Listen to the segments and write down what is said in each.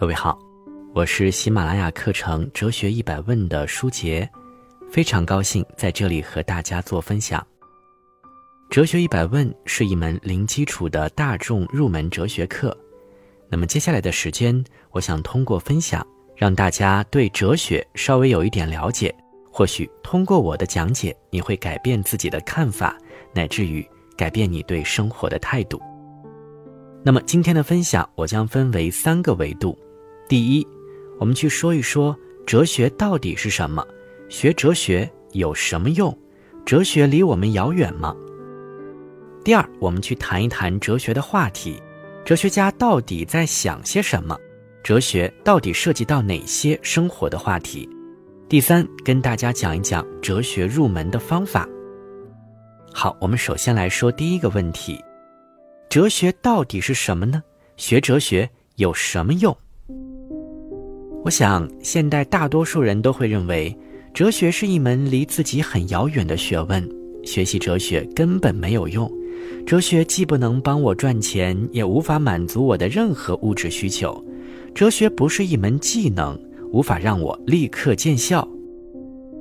各位好，我是喜马拉雅课程《哲学一百问》的舒杰，非常高兴在这里和大家做分享。《哲学一百问》是一门零基础的大众入门哲学课。那么接下来的时间，我想通过分享，让大家对哲学稍微有一点了解。或许通过我的讲解，你会改变自己的看法，乃至于改变你对生活的态度。那么今天的分享，我将分为三个维度。第一，我们去说一说哲学到底是什么，学哲学有什么用，哲学离我们遥远吗？第二，我们去谈一谈哲学的话题，哲学家到底在想些什么，哲学到底涉及到哪些生活的话题？第三，跟大家讲一讲哲学入门的方法。好，我们首先来说第一个问题：哲学到底是什么呢？学哲学有什么用？我想，现代大多数人都会认为，哲学是一门离自己很遥远的学问，学习哲学根本没有用。哲学既不能帮我赚钱，也无法满足我的任何物质需求。哲学不是一门技能，无法让我立刻见效。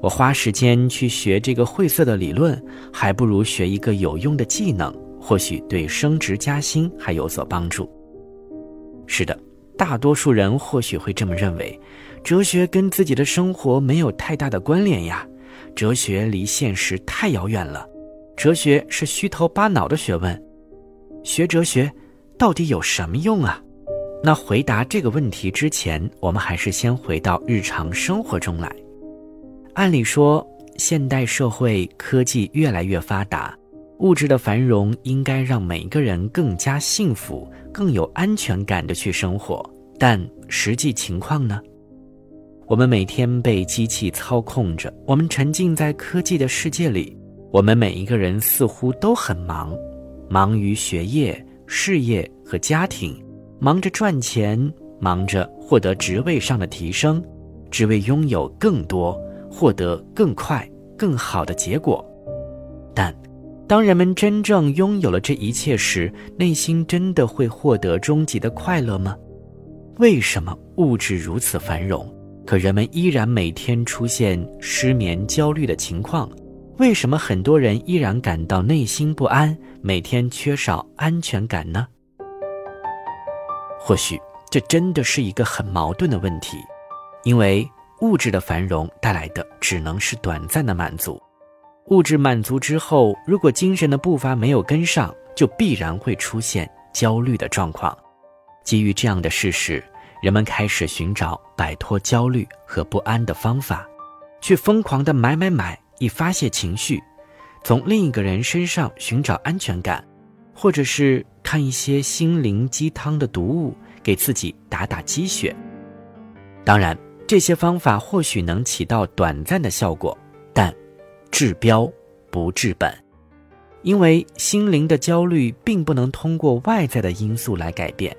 我花时间去学这个晦涩的理论，还不如学一个有用的技能，或许对升职加薪还有所帮助。是的。大多数人或许会这么认为，哲学跟自己的生活没有太大的关联呀，哲学离现实太遥远了，哲学是虚头巴脑的学问，学哲学到底有什么用啊？那回答这个问题之前，我们还是先回到日常生活中来。按理说，现代社会科技越来越发达。物质的繁荣应该让每个人更加幸福、更有安全感的去生活，但实际情况呢？我们每天被机器操控着，我们沉浸在科技的世界里，我们每一个人似乎都很忙，忙于学业、事业和家庭，忙着赚钱，忙着获得职位上的提升，只为拥有更多、获得更快、更好的结果，但。当人们真正拥有了这一切时，内心真的会获得终极的快乐吗？为什么物质如此繁荣，可人们依然每天出现失眠、焦虑的情况？为什么很多人依然感到内心不安，每天缺少安全感呢？或许这真的是一个很矛盾的问题，因为物质的繁荣带来的只能是短暂的满足。物质满足之后，如果精神的步伐没有跟上，就必然会出现焦虑的状况。基于这样的事实，人们开始寻找摆脱焦虑和不安的方法，去疯狂的买买买以发泄情绪，从另一个人身上寻找安全感，或者是看一些心灵鸡汤的读物，给自己打打鸡血。当然，这些方法或许能起到短暂的效果，治标不治本，因为心灵的焦虑并不能通过外在的因素来改变。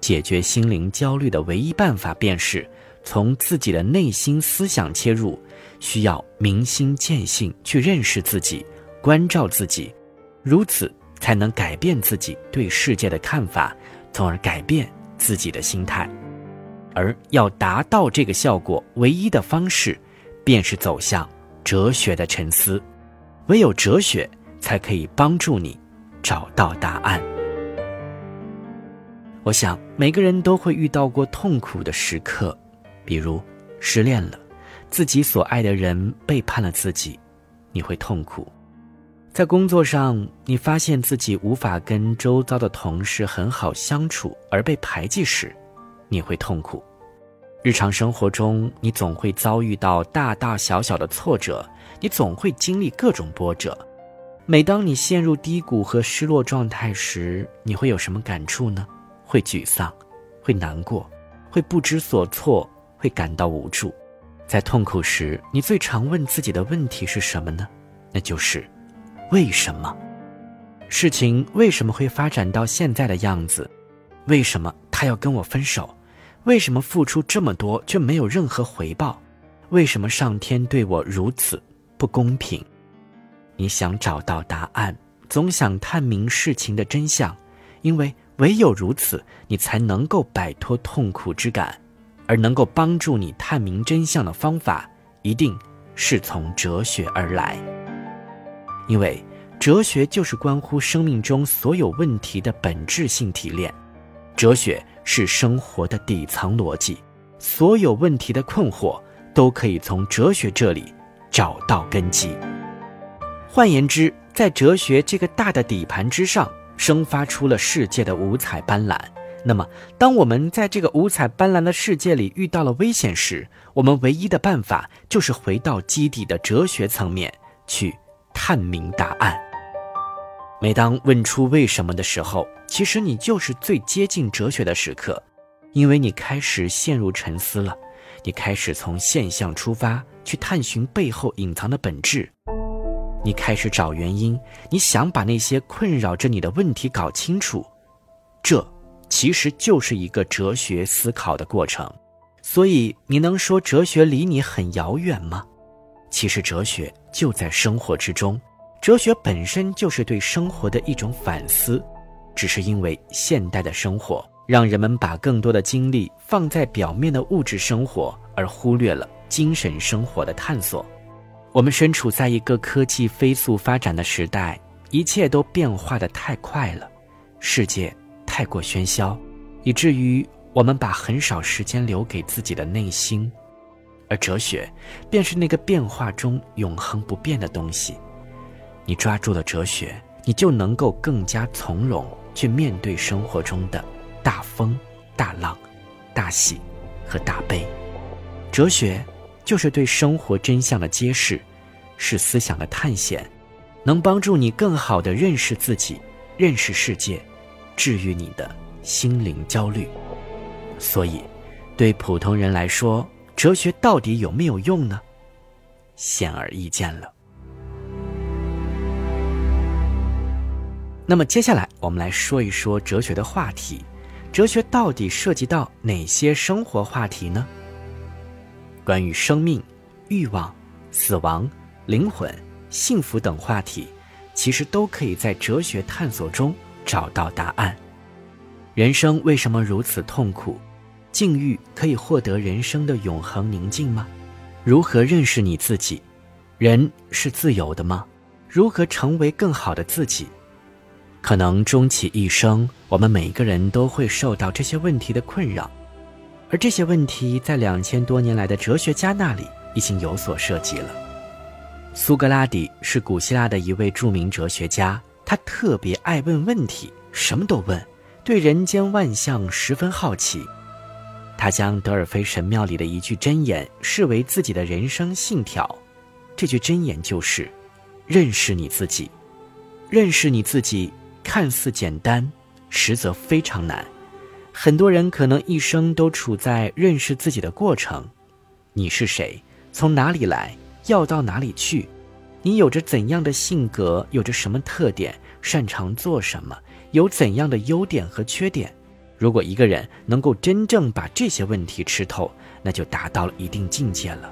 解决心灵焦虑的唯一办法，便是从自己的内心思想切入，需要明心见性去认识自己，关照自己，如此才能改变自己对世界的看法，从而改变自己的心态。而要达到这个效果，唯一的方式，便是走向。哲学的沉思，唯有哲学才可以帮助你找到答案。我想每个人都会遇到过痛苦的时刻，比如失恋了，自己所爱的人背叛了自己，你会痛苦；在工作上，你发现自己无法跟周遭的同事很好相处而被排挤时，你会痛苦。日常生活中，你总会遭遇到大大小小的挫折，你总会经历各种波折。每当你陷入低谷和失落状态时，你会有什么感触呢？会沮丧，会难过，会不知所措，会感到无助。在痛苦时，你最常问自己的问题是什么呢？那就是为什么？事情为什么会发展到现在的样子？为什么他要跟我分手？为什么付出这么多却没有任何回报？为什么上天对我如此不公平？你想找到答案，总想探明事情的真相，因为唯有如此，你才能够摆脱痛苦之感，而能够帮助你探明真相的方法，一定是从哲学而来。因为哲学就是关乎生命中所有问题的本质性提炼，哲学是生活的底层逻辑，所有问题的困惑都可以从哲学这里找到根基。换言之，在哲学这个大的底盘之上。生发出了世界的五彩斑斓。那么，当我们在这个五彩斑斓的世界里遇到了危险时，我们唯一的办法就是回到基底的哲学层面去探明答案。每当问出为什么的时候，其实你就是最接近哲学的时刻，因为你开始陷入沉思了，你开始从现象出发去探寻背后隐藏的本质。你开始找原因，你想把那些困扰着你的问题搞清楚，这其实就是一个哲学思考的过程。所以，你能说哲学离你很遥远吗？其实，哲学就在生活之中，哲学本身就是对生活的一种反思，只是因为现代的生活让人们把更多的精力放在表面的物质生活，而忽略了精神生活的探索。我们身处在一个科技飞速发展的时代，一切都变化的太快了，世界太过喧嚣，以至于我们把很少时间留给自己的内心，而哲学便是那个变化中永恒不变的东西。你抓住了哲学，你就能够更加从容去面对生活中的大风、大浪、大喜和大悲。哲学。就是对生活真相的揭示，是思想的探险，能帮助你更好的认识自己，认识世界，治愈你的心灵焦虑。所以，对普通人来说，哲学到底有没有用呢？显而易见了。那么接下来，我们来说一说哲学的话题。哲学到底涉及到哪些生活话题呢？关于生命、欲望、死亡、灵魂、幸福等话题，其实都可以在哲学探索中找到答案。人生为什么如此痛苦？境遇可以获得人生的永恒宁静吗？如何认识你自己？人是自由的吗？如何成为更好的自己？可能终其一生，我们每个人都会受到这些问题的困扰。而这些问题在两千多年来的哲学家那里已经有所涉及了。苏格拉底是古希腊的一位著名哲学家，他特别爱问问题，什么都问，对人间万象十分好奇。他将德尔菲神庙里的一句箴言视为自己的人生信条，这句箴言就是：“认识你自己。”认识你自己看似简单，实则非常难。很多人可能一生都处在认识自己的过程。你是谁？从哪里来？要到哪里去？你有着怎样的性格？有着什么特点？擅长做什么？有怎样的优点和缺点？如果一个人能够真正把这些问题吃透，那就达到了一定境界了。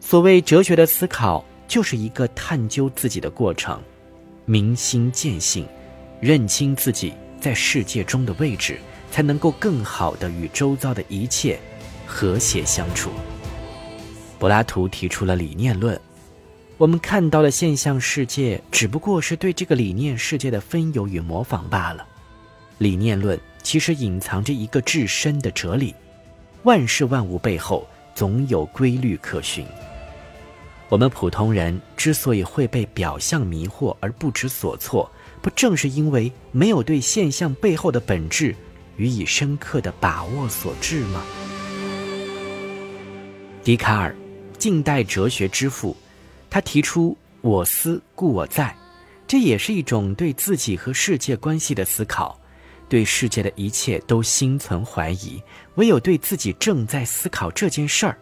所谓哲学的思考，就是一个探究自己的过程，明心见性，认清自己在世界中的位置。才能够更好的与周遭的一切和谐相处。柏拉图提出了理念论，我们看到的现象世界只不过是对这个理念世界的分有与模仿罢了。理念论其实隐藏着一个至深的哲理：万事万物背后总有规律可循。我们普通人之所以会被表象迷惑而不知所措，不正是因为没有对现象背后的本质？予以深刻的把握所致吗？笛卡尔，近代哲学之父，他提出“我思故我在”，这也是一种对自己和世界关系的思考，对世界的一切都心存怀疑，唯有对自己正在思考这件事儿，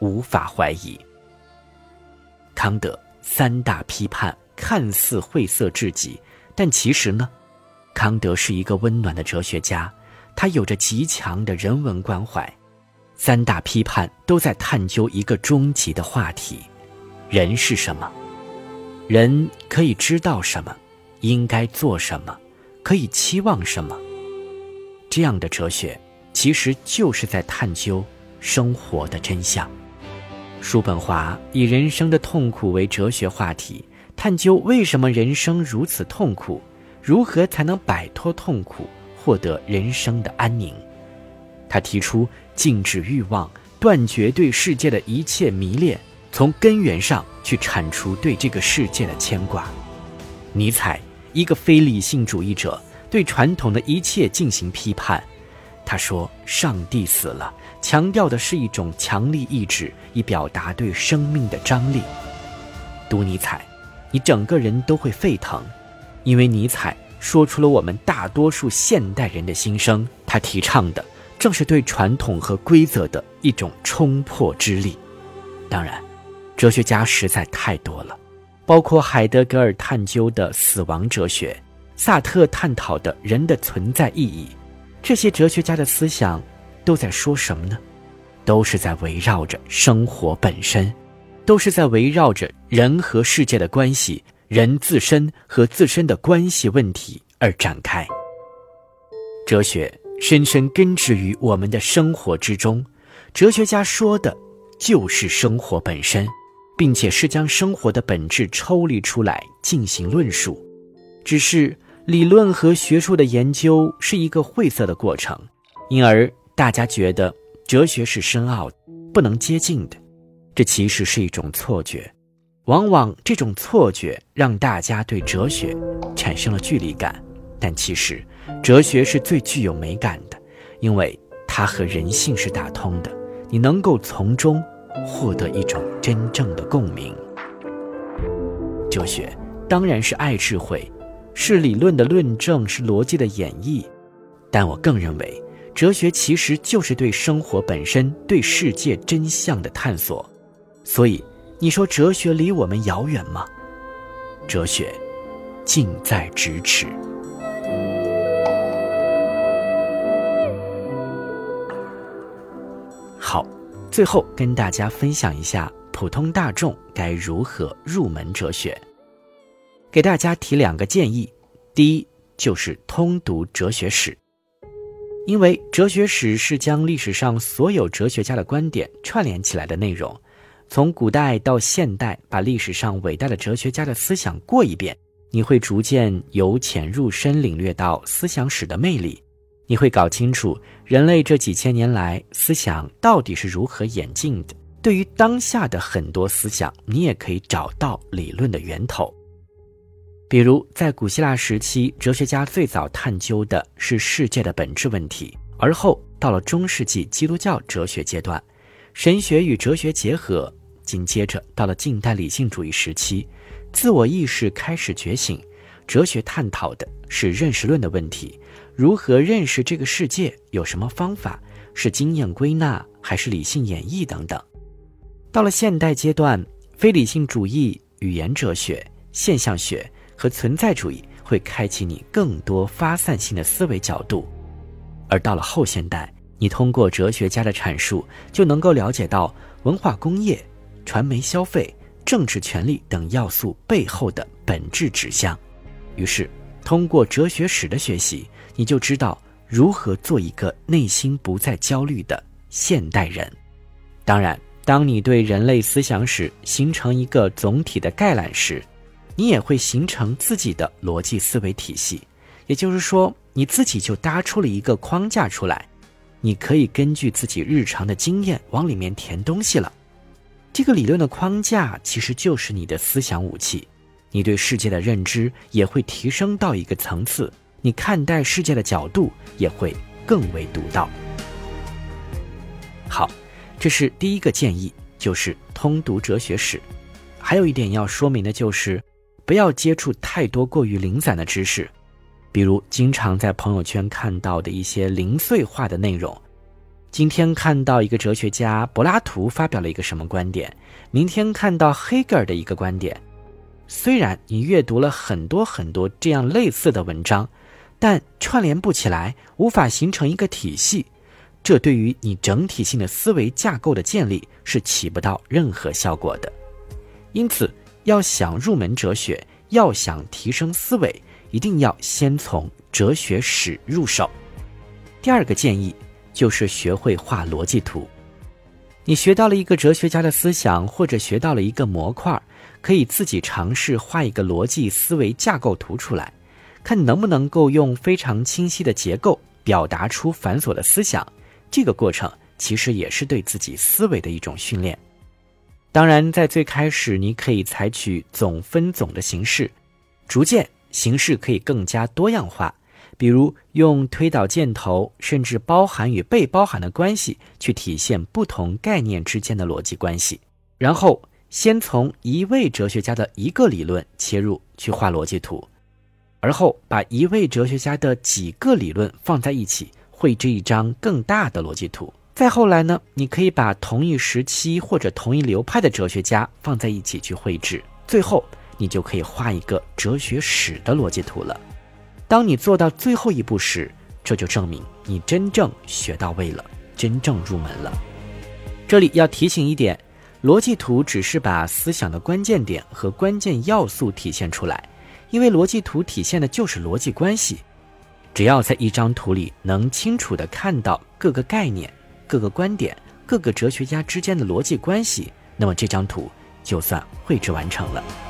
无法怀疑。康德三大批判看似晦涩至极，但其实呢，康德是一个温暖的哲学家。他有着极强的人文关怀，三大批判都在探究一个终极的话题：人是什么？人可以知道什么？应该做什么？可以期望什么？这样的哲学，其实就是在探究生活的真相。叔本华以人生的痛苦为哲学话题，探究为什么人生如此痛苦，如何才能摆脱痛苦，获得人生的安宁。他提出禁止欲望，断绝对世界的一切迷恋，从根源上去铲除对这个世界的牵挂。尼采，一个非理性主义者，对传统的一切进行批判。他说：“上帝死了。”强调的是一种强力意志，以表达对生命的张力。读尼采，你整个人都会沸腾，因为尼采说出了我们大多数现代人的心声。他提倡的正是对传统和规则的一种冲破之力。当然，哲学家实在太多了，包括海德格尔探究的死亡哲学，萨特探讨的人的存在意义。这些哲学家的思想。都在说什么呢？都是在围绕着生活本身，都是在围绕着人和世界的关系、人自身和自身的关系问题而展开。哲学深深根植于我们的生活之中，哲学家说的，就是生活本身，并且是将生活的本质抽离出来进行论述。只是理论和学术的研究是一个晦涩的过程，因而。大家觉得哲学是深奥、不能接近的，这其实是一种错觉。往往这种错觉让大家对哲学产生了距离感。但其实，哲学是最具有美感的，因为它和人性是打通的，你能够从中获得一种真正的共鸣。哲学当然是爱智慧，是理论的论证，是逻辑的演绎，但我更认为。哲学其实就是对生活本身、对世界真相的探索，所以你说哲学离我们遥远吗？哲学近在咫尺。好，最后跟大家分享一下普通大众该如何入门哲学，给大家提两个建议：第一，就是通读哲学史。因为哲学史是将历史上所有哲学家的观点串联起来的内容，从古代到现代，把历史上伟大的哲学家的思想过一遍，你会逐渐由浅入深领略到思想史的魅力，你会搞清楚人类这几千年来思想到底是如何演进的。对于当下的很多思想，你也可以找到理论的源头。比如，在古希腊时期，哲学家最早探究的是世界的本质问题；而后到了中世纪基督教哲学阶段，神学与哲学结合；紧接着到了近代理性主义时期，自我意识开始觉醒，哲学探讨的是认识论的问题：如何认识这个世界？有什么方法？是经验归纳还是理性演绎等等？到了现代阶段，非理性主义、语言哲学、现象学。和存在主义会开启你更多发散性的思维角度，而到了后现代，你通过哲学家的阐述就能够了解到文化工业、传媒消费、政治权力等要素背后的本质指向。于是，通过哲学史的学习，你就知道如何做一个内心不再焦虑的现代人。当然，当你对人类思想史形成一个总体的概览时，你也会形成自己的逻辑思维体系，也就是说，你自己就搭出了一个框架出来，你可以根据自己日常的经验往里面填东西了。这个理论的框架其实就是你的思想武器，你对世界的认知也会提升到一个层次，你看待世界的角度也会更为独到。好，这是第一个建议，就是通读哲学史。还有一点要说明的就是。不要接触太多过于零散的知识，比如经常在朋友圈看到的一些零碎化的内容。今天看到一个哲学家柏拉图发表了一个什么观点，明天看到黑格尔的一个观点。虽然你阅读了很多很多这样类似的文章，但串联不起来，无法形成一个体系，这对于你整体性的思维架构的建立是起不到任何效果的。因此。要想入门哲学，要想提升思维，一定要先从哲学史入手。第二个建议就是学会画逻辑图。你学到了一个哲学家的思想，或者学到了一个模块，可以自己尝试画一个逻辑思维架构图出来，看能不能够用非常清晰的结构表达出繁琐的思想。这个过程其实也是对自己思维的一种训练。当然，在最开始，你可以采取总分总的形式，逐渐形式可以更加多样化。比如用推导箭头，甚至包含与被包含的关系，去体现不同概念之间的逻辑关系。然后先从一位哲学家的一个理论切入去画逻辑图，而后把一位哲学家的几个理论放在一起，绘制一张更大的逻辑图。再后来呢，你可以把同一时期或者同一流派的哲学家放在一起去绘制，最后你就可以画一个哲学史的逻辑图了。当你做到最后一步时，这就证明你真正学到位了，真正入门了。这里要提醒一点，逻辑图只是把思想的关键点和关键要素体现出来，因为逻辑图体现的就是逻辑关系。只要在一张图里能清楚地看到各个概念、各个观点、各个哲学家之间的逻辑关系，那么这张图就算绘制完成了。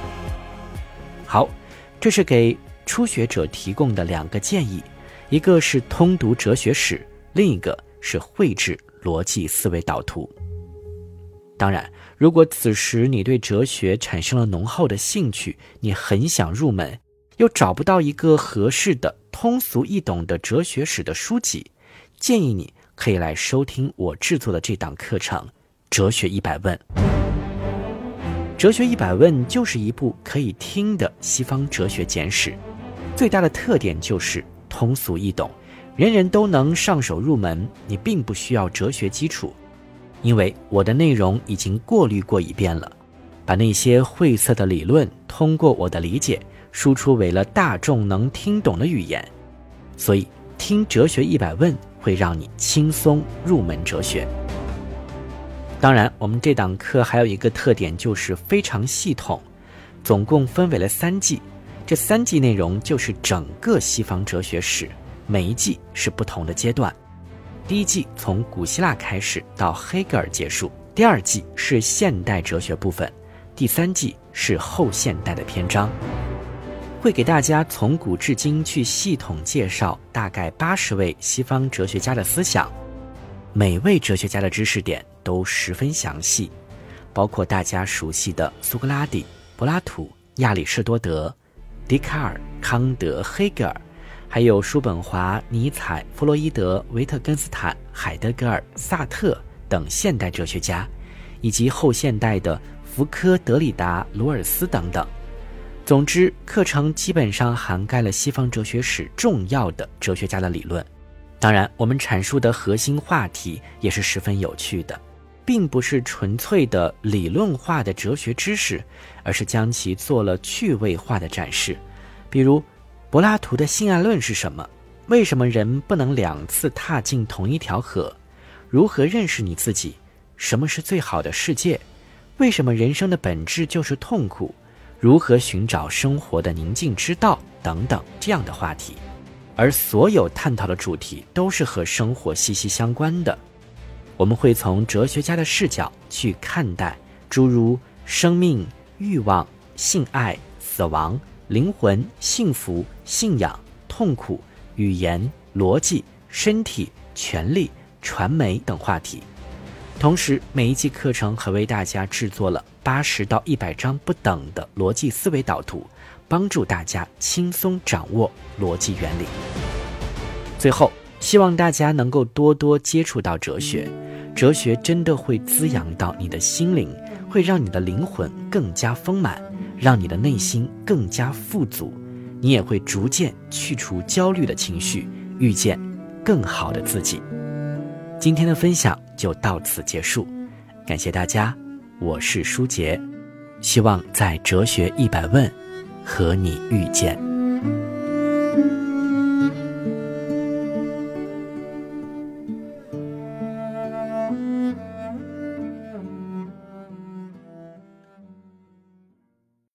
好，这是给。初学者提供的两个建议，一个是通读哲学史，另一个是绘制逻辑思维导图。当然，如果此时你对哲学产生了浓厚的兴趣，你很想入门，又找不到一个合适的、通俗易懂的哲学史的书籍，建议你可以来收听我制作的这档课程《哲学一百问》。《哲学一百问》就是一部可以听的西方哲学简史。最大的特点就是通俗易懂，人人都能上手入门。你并不需要哲学基础，因为我的内容已经过滤过一遍了，把那些晦涩的理论通过我的理解输出为了大众能听懂的语言。所以听《哲学一百问》会让你轻松入门哲学。当然，我们这档课还有一个特点就是非常系统，总共分为了三季。这三季内容就是整个西方哲学史，每一季是不同的阶段。第一季从古希腊开始到黑格尔结束，第二季是现代哲学部分，第三季是后现代的篇章。会给大家从古至今去系统介绍大概八十位西方哲学家的思想，每位哲学家的知识点都十分详细，包括大家熟悉的苏格拉底、柏拉图、亚里士多德。笛卡尔、康德、黑格尔，还有叔本华、尼采、弗洛伊德、维特根斯坦、海德格尔、萨特等现代哲学家，以及后现代的福柯、德里达、罗尔斯等等。总之，课程基本上涵盖了西方哲学史重要的哲学家的理论。当然，我们阐述的核心话题也是十分有趣的。并不是纯粹的理论化的哲学知识，而是将其做了趣味化的展示。比如，柏拉图的性爱论是什么？为什么人不能两次踏进同一条河？如何认识你自己？什么是最好的世界？为什么人生的本质就是痛苦？如何寻找生活的宁静之道？等等这样的话题，而所有探讨的主题都是和生活息息相关的。我们会从哲学家的视角去看待诸如生命、欲望、性爱、死亡、灵魂、幸福、信仰、痛苦、语言、逻辑、身体、权利、传媒等话题。同时，每一季课程还为大家制作了八十到一百张不等的逻辑思维导图，帮助大家轻松掌握逻辑原理。最后，希望大家能够多多接触到哲学。哲学真的会滋养到你的心灵，会让你的灵魂更加丰满，让你的内心更加富足，你也会逐渐去除焦虑的情绪，遇见更好的自己。今天的分享就到此结束，感谢大家，我是舒杰，希望在哲学一百问和你遇见。